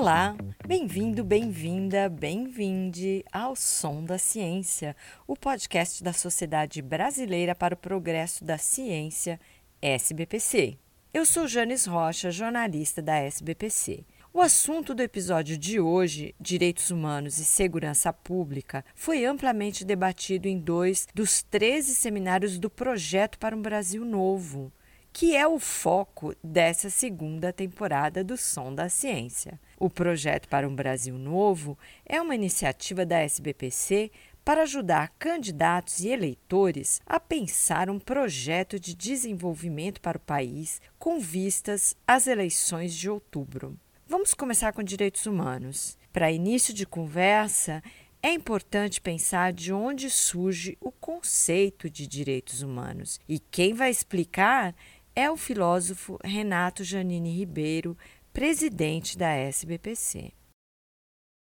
Olá, bem-vindo, bem-vinda, bem-vinde ao Som da Ciência, o podcast da Sociedade Brasileira para o Progresso da Ciência, SBPC. Eu sou Janes Rocha, jornalista da SBPC. O assunto do episódio de hoje, Direitos Humanos e Segurança Pública, foi amplamente debatido em dois dos 13 seminários do Projeto para um Brasil Novo, que é o foco dessa segunda temporada do Som da Ciência. O Projeto para um Brasil Novo é uma iniciativa da SBPC para ajudar candidatos e eleitores a pensar um projeto de desenvolvimento para o país com vistas às eleições de outubro. Vamos começar com direitos humanos. Para início de conversa, é importante pensar de onde surge o conceito de direitos humanos. E quem vai explicar é o filósofo Renato Janine Ribeiro, presidente da SBPC.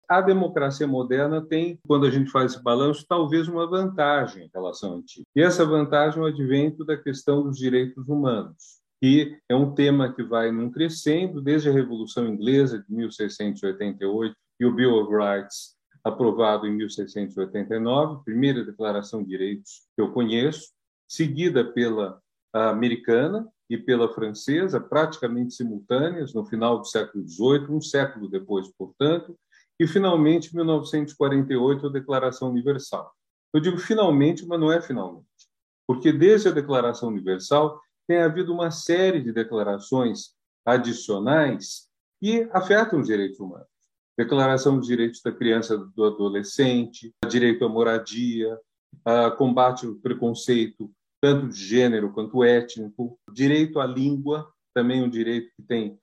A democracia moderna tem, quando a gente faz esse balanço, talvez uma vantagem em relação à antiga. E essa vantagem é o advento da questão dos direitos humanos, que é um tema que vai num crescendo desde a Revolução Inglesa de 1688 e o Bill of Rights aprovado em 1689, primeira declaração de direitos que eu conheço, seguida pela americana e pela francesa, praticamente simultâneas, no final do século XVIII, um século depois, portanto, e finalmente, em 1948, a Declaração Universal. Eu digo finalmente, mas não é finalmente, porque desde a Declaração Universal tem havido uma série de declarações adicionais que afetam os direitos humanos. Declaração dos Direitos da Criança e do Adolescente, direito à moradia, combate ao preconceito tanto de gênero quanto étnico, direito à língua, também um direito que tem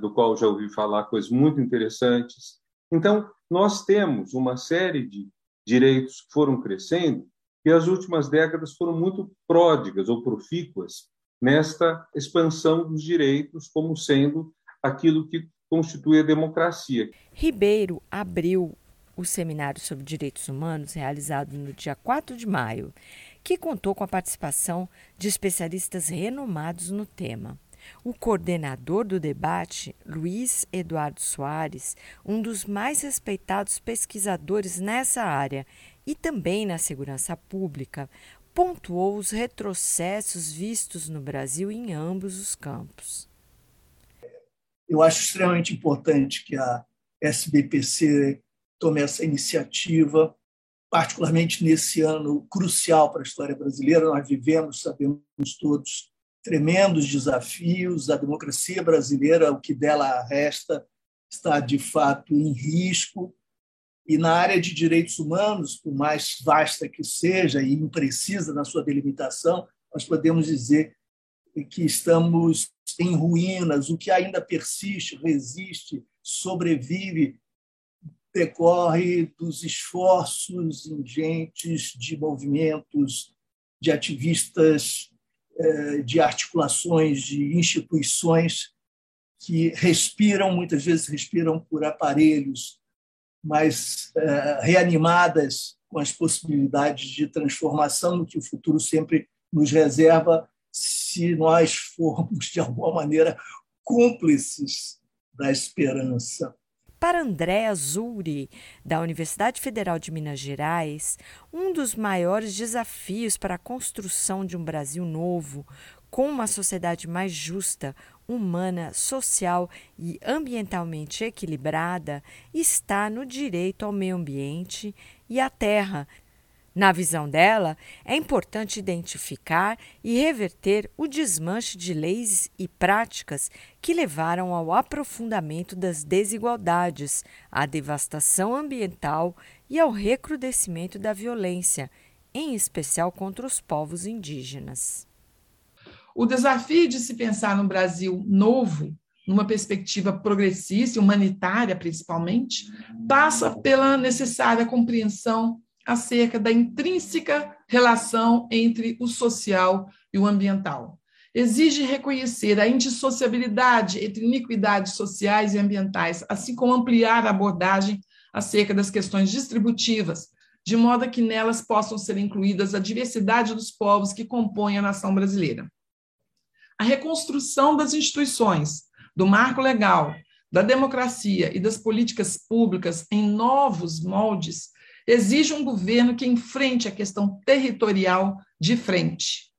do qual já ouvi falar coisas muito interessantes. Então, nós temos uma série de direitos que foram crescendo e as últimas décadas foram muito pródigas ou profícuas nesta expansão dos direitos como sendo aquilo que constitui a democracia. Ribeiro abriu o seminário sobre direitos humanos realizado no dia 4 de maio que contou com a participação de especialistas renomados no tema. O coordenador do debate, Luiz Eduardo Soares, um dos mais respeitados pesquisadores nessa área e também na segurança pública, pontuou os retrocessos vistos no Brasil em ambos os campos. Eu acho extremamente importante que a SBPC tome essa iniciativa particularmente nesse ano crucial para a história brasileira. Nós vivemos, sabemos todos, tremendos desafios. A democracia brasileira, o que dela resta, está de fato em risco. E na área de direitos humanos, por mais vasta que seja e imprecisa na sua delimitação, nós podemos dizer que estamos em ruínas. O que ainda persiste, resiste, sobrevive decorre dos esforços ingentes de movimentos, de ativistas, eh, de articulações, de instituições que respiram, muitas vezes respiram por aparelhos, mas eh, reanimadas com as possibilidades de transformação que o futuro sempre nos reserva se nós formos, de alguma maneira, cúmplices da esperança. Para André Azuri, da Universidade Federal de Minas Gerais, um dos maiores desafios para a construção de um Brasil novo, com uma sociedade mais justa, humana, social e ambientalmente equilibrada, está no direito ao meio ambiente e à terra, na visão dela, é importante identificar e reverter o desmanche de leis e práticas que levaram ao aprofundamento das desigualdades, à devastação ambiental e ao recrudescimento da violência, em especial contra os povos indígenas. O desafio de se pensar no Brasil novo, numa perspectiva progressista e humanitária principalmente, passa pela necessária compreensão acerca da intrínseca relação entre o social e o ambiental. Exige reconhecer a indissociabilidade entre iniquidades sociais e ambientais, assim como ampliar a abordagem acerca das questões distributivas, de modo que nelas possam ser incluídas a diversidade dos povos que compõem a nação brasileira. A reconstrução das instituições, do marco legal, da democracia e das políticas públicas em novos moldes exige um governo que enfrente a questão territorial de frente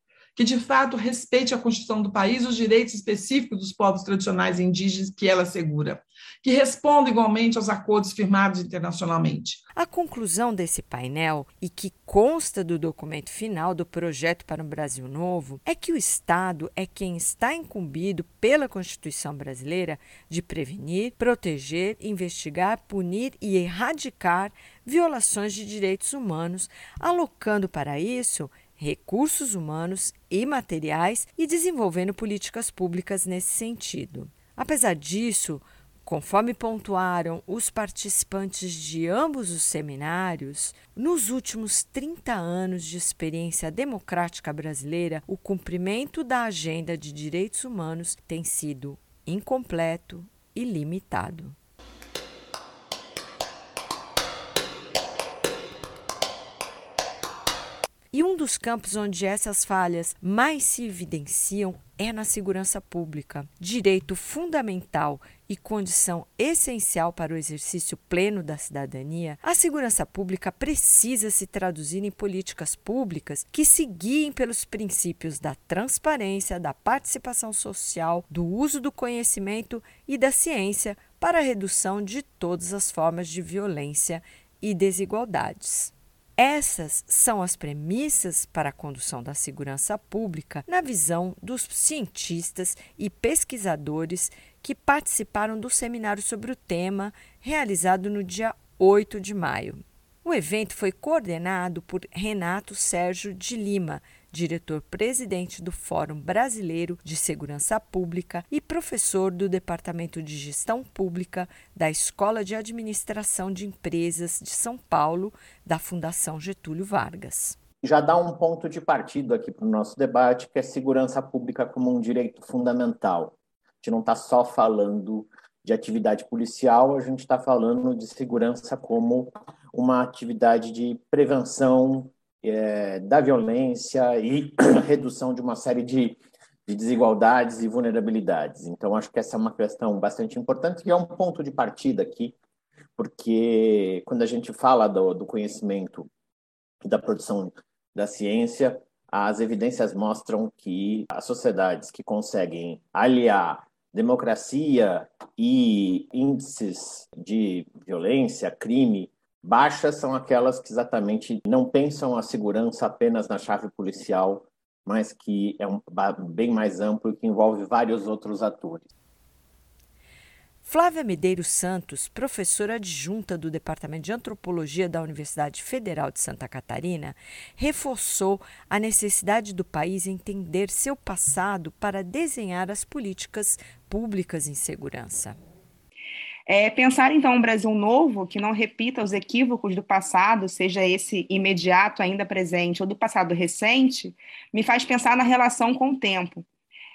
que de fato respeite a Constituição do país e os direitos específicos dos povos tradicionais indígenas que ela assegura, que responda igualmente aos acordos firmados internacionalmente. A conclusão desse painel, e que consta do documento final do projeto para um Brasil Novo, é que o Estado é quem está incumbido pela Constituição brasileira de prevenir, proteger, investigar, punir e erradicar violações de direitos humanos, alocando para isso recursos humanos e materiais e desenvolvendo políticas públicas nesse sentido. Apesar disso, conforme pontuaram os participantes de ambos os seminários, nos últimos 30 anos de experiência democrática brasileira, o cumprimento da agenda de direitos humanos tem sido incompleto e limitado. E um dos campos onde essas falhas mais se evidenciam é na segurança pública, direito fundamental e condição essencial para o exercício pleno da cidadania. A segurança pública precisa se traduzir em políticas públicas que se guiem pelos princípios da transparência, da participação social, do uso do conhecimento e da ciência para a redução de todas as formas de violência e desigualdades. Essas são as premissas para a condução da segurança pública na visão dos cientistas e pesquisadores que participaram do seminário sobre o tema, realizado no dia 8 de maio. O evento foi coordenado por Renato Sérgio de Lima, diretor-presidente do Fórum Brasileiro de Segurança Pública e professor do Departamento de Gestão Pública da Escola de Administração de Empresas de São Paulo, da Fundação Getúlio Vargas. Já dá um ponto de partida aqui para o nosso debate, que é segurança pública como um direito fundamental. A gente não está só falando de atividade policial, a gente está falando de segurança como uma atividade de prevenção é, da violência e redução de uma série de, de desigualdades e vulnerabilidades. Então, acho que essa é uma questão bastante importante e é um ponto de partida aqui, porque quando a gente fala do, do conhecimento e da produção da ciência, as evidências mostram que as sociedades que conseguem aliar democracia e índices de violência, crime, Baixas são aquelas que exatamente não pensam a segurança apenas na chave policial, mas que é um, bem mais amplo e que envolve vários outros atores. Flávia Medeiros Santos, professora adjunta do Departamento de Antropologia da Universidade Federal de Santa Catarina, reforçou a necessidade do país entender seu passado para desenhar as políticas públicas em segurança. É, pensar, então, um Brasil novo que não repita os equívocos do passado, seja esse imediato ainda presente ou do passado recente, me faz pensar na relação com o tempo.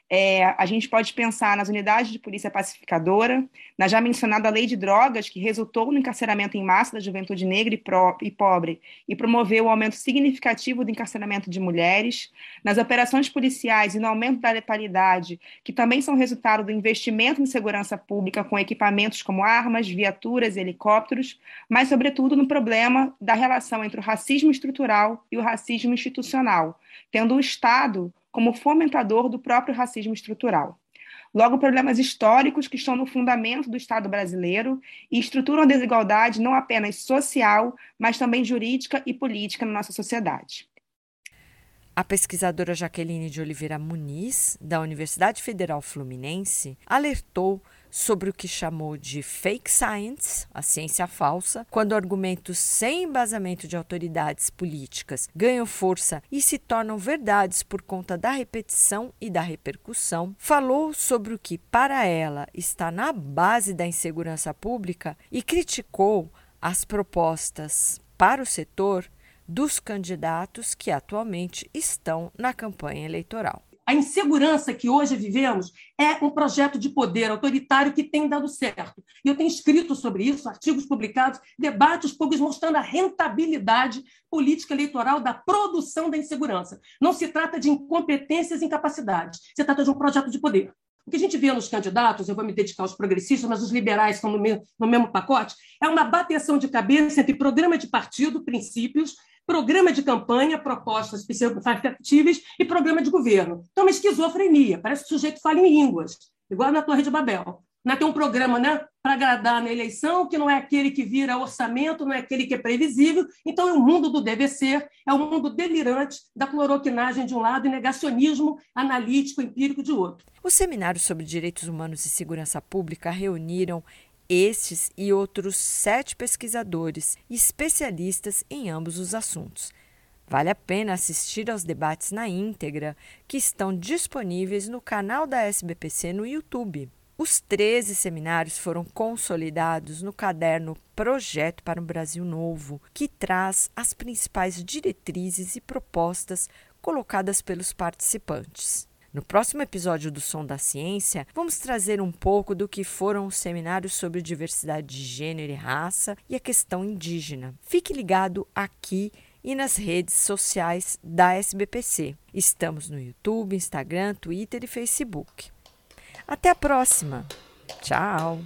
É, a gente pode pensar nas unidades de polícia pacificadora, na já mencionada lei de drogas, que resultou no encarceramento em massa da juventude negra e, e pobre e promoveu o aumento significativo do encarceramento de mulheres, nas operações policiais e no aumento da letalidade, que também são resultado do investimento em segurança pública com equipamentos como armas, viaturas e helicópteros, mas, sobretudo, no problema da relação entre o racismo estrutural e o racismo institucional, tendo o Estado como fomentador do próprio racismo estrutural. Logo, problemas históricos que estão no fundamento do Estado brasileiro e estruturam a desigualdade não apenas social, mas também jurídica e política na nossa sociedade. A pesquisadora Jaqueline de Oliveira Muniz, da Universidade Federal Fluminense, alertou sobre o que chamou de fake science, a ciência falsa, quando argumentos sem embasamento de autoridades políticas ganham força e se tornam verdades por conta da repetição e da repercussão, falou sobre o que, para ela, está na base da insegurança pública e criticou as propostas para o setor dos candidatos que atualmente estão na campanha eleitoral. A insegurança que hoje vivemos é um projeto de poder autoritário que tem dado certo. E eu tenho escrito sobre isso, artigos publicados, debates públicos mostrando a rentabilidade política eleitoral da produção da insegurança. Não se trata de incompetências e incapacidades, se trata de um projeto de poder. O que a gente vê nos candidatos, eu vou me dedicar aos progressistas, mas os liberais estão no mesmo, no mesmo pacote, é uma bateção de cabeça entre programa de partido, princípios, programa de campanha, propostas factíveis e programa de governo. Então, uma esquizofrenia, parece que o sujeito fala em línguas, igual na Torre de Babel. Né? Tem um programa né, para agradar na eleição, que não é aquele que vira orçamento, não é aquele que é previsível. Então, é o mundo do deve ser, é o mundo delirante da cloroquinagem de um lado e negacionismo analítico, empírico de outro. Os seminários sobre direitos humanos e segurança pública reuniram estes e outros sete pesquisadores e especialistas em ambos os assuntos. Vale a pena assistir aos debates na íntegra, que estão disponíveis no canal da SBPC no YouTube. Os 13 seminários foram consolidados no caderno Projeto para um Brasil Novo, que traz as principais diretrizes e propostas colocadas pelos participantes. No próximo episódio do Som da Ciência, vamos trazer um pouco do que foram os seminários sobre diversidade de gênero e raça e a questão indígena. Fique ligado aqui e nas redes sociais da SBPC. Estamos no YouTube, Instagram, Twitter e Facebook. Até a próxima. Tchau.